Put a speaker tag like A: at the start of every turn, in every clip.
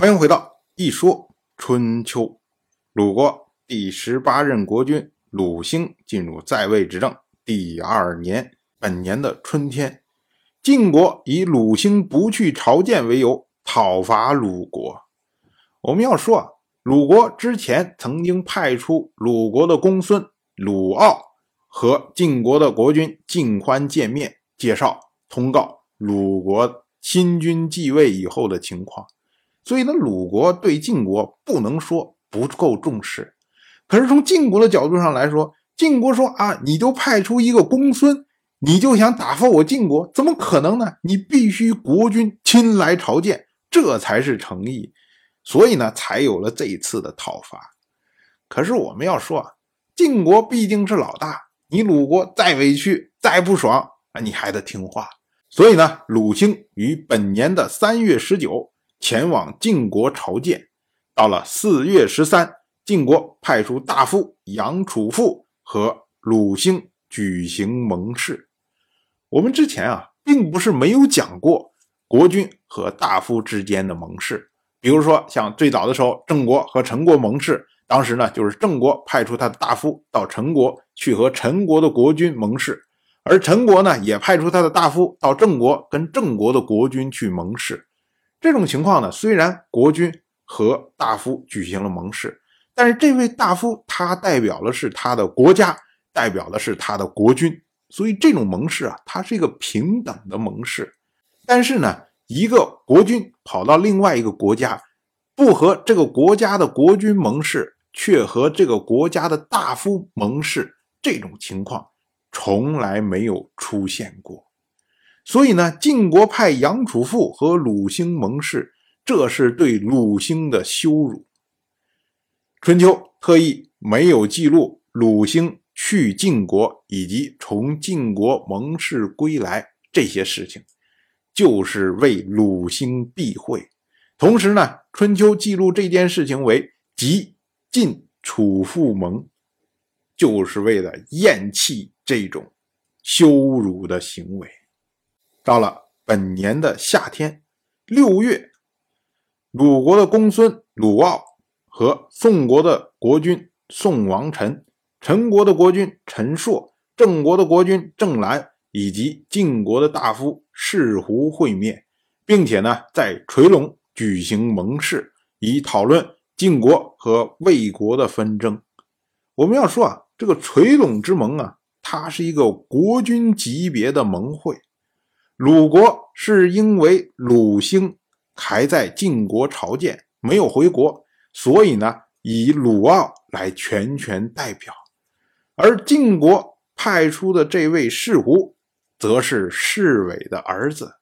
A: 欢迎回到一说春秋。鲁国第十八任国君鲁兴进入在位执政第二年，本年的春天，晋国以鲁兴不去朝见为由讨伐鲁国。我们要说啊，鲁国之前曾经派出鲁国的公孙鲁傲和晋国的国君晋欢见面，介绍通告鲁国新君继位以后的情况。所以呢，鲁国对晋国不能说不够重视，可是从晋国的角度上来说，晋国说啊，你就派出一个公孙，你就想打发我晋国，怎么可能呢？你必须国君亲来朝见，这才是诚意。所以呢，才有了这一次的讨伐。可是我们要说啊，晋国毕竟是老大，你鲁国再委屈再不爽啊，你还得听话。所以呢，鲁兴于本年的三月十九。前往晋国朝见，到了四月十三，晋国派出大夫杨楚父和鲁兴举行盟誓。我们之前啊，并不是没有讲过国君和大夫之间的盟誓。比如说，像最早的时候，郑国和陈国盟誓，当时呢，就是郑国派出他的大夫到陈国去和陈国的国君盟誓，而陈国呢，也派出他的大夫到郑国跟郑国的国君去盟誓。这种情况呢，虽然国君和大夫举行了盟誓，但是这位大夫他代表的是他的国家，代表的是他的国君，所以这种盟誓啊，它是一个平等的盟誓。但是呢，一个国君跑到另外一个国家，不和这个国家的国君盟誓，却和这个国家的大夫盟誓，这种情况从来没有出现过。所以呢，晋国派杨楚父和鲁兴盟誓，这是对鲁兴的羞辱。春秋特意没有记录鲁兴去晋国以及从晋国盟誓归来这些事情，就是为鲁兴避讳。同时呢，春秋记录这件事情为即晋楚父盟，就是为了厌弃这种羞辱的行为。到了本年的夏天，六月，鲁国的公孙鲁傲和宋国的国君宋王臣、陈国的国君陈硕、郑国的国君郑兰以及晋国的大夫士胡会面，并且呢，在垂龙举行盟誓，以讨论晋国和魏国的纷争。我们要说啊，这个垂龙之盟啊，它是一个国君级别的盟会。鲁国是因为鲁兴还在晋国朝见，没有回国，所以呢，以鲁傲来全权代表。而晋国派出的这位士胡，则是士伟的儿子。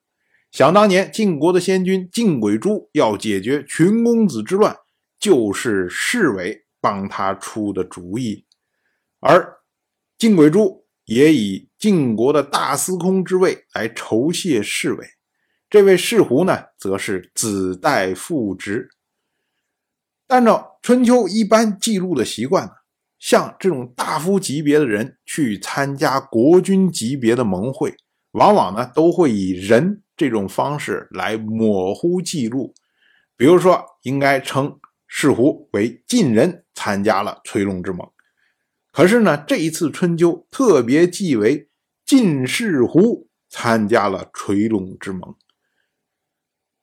A: 想当年，晋国的先君晋轨珠要解决群公子之乱，就是士伟帮他出的主意。而晋轨珠也以。晋国的大司空之位来酬谢侍卫，这位士胡呢，则是子代父职。按照春秋一般记录的习惯像这种大夫级别的人去参加国君级别的盟会，往往呢都会以人这种方式来模糊记录。比如说，应该称士胡为晋人参加了垂龙之盟，可是呢，这一次春秋特别记为。晋士胡参加了垂龙之盟，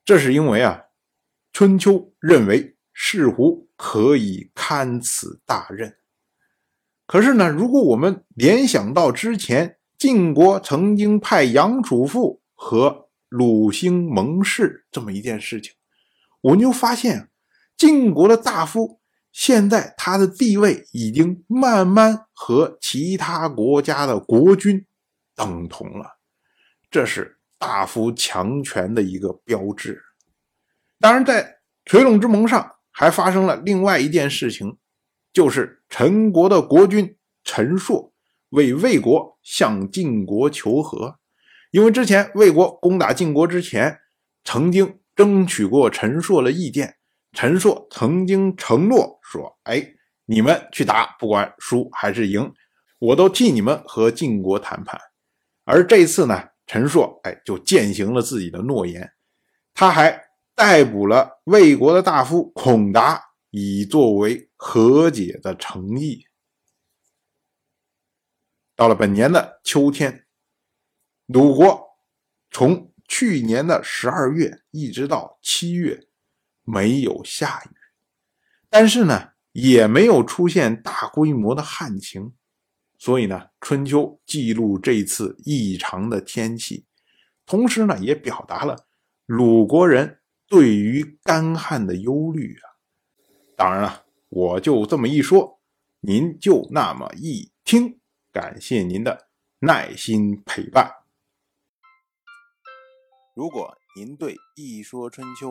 A: 这是因为啊，春秋认为士胡可以堪此大任。可是呢，如果我们联想到之前晋国曾经派杨楚父和鲁兴盟誓这么一件事情，我们就发现晋国的大夫现在他的地位已经慢慢和其他国家的国君。等同了，这是大夫强权的一个标志。当然，在垂龙之盟上还发生了另外一件事情，就是陈国的国君陈硕为魏国向晋国求和。因为之前魏国攻打晋国之前，曾经争取过陈硕的意见，陈硕曾经承诺说：“哎，你们去打，不管输还是赢，我都替你们和晋国谈判。”而这次呢，陈硕哎就践行了自己的诺言，他还逮捕了魏国的大夫孔达，以作为和解的诚意。到了本年的秋天，鲁国从去年的十二月一直到七月，没有下雨，但是呢，也没有出现大规模的旱情，所以呢，《春秋》记录这次异常的天气，同时呢，也表达了鲁国人。对于干旱的忧虑啊，当然了，我就这么一说，您就那么一听。感谢您的耐心陪伴。如果您对《一说春秋》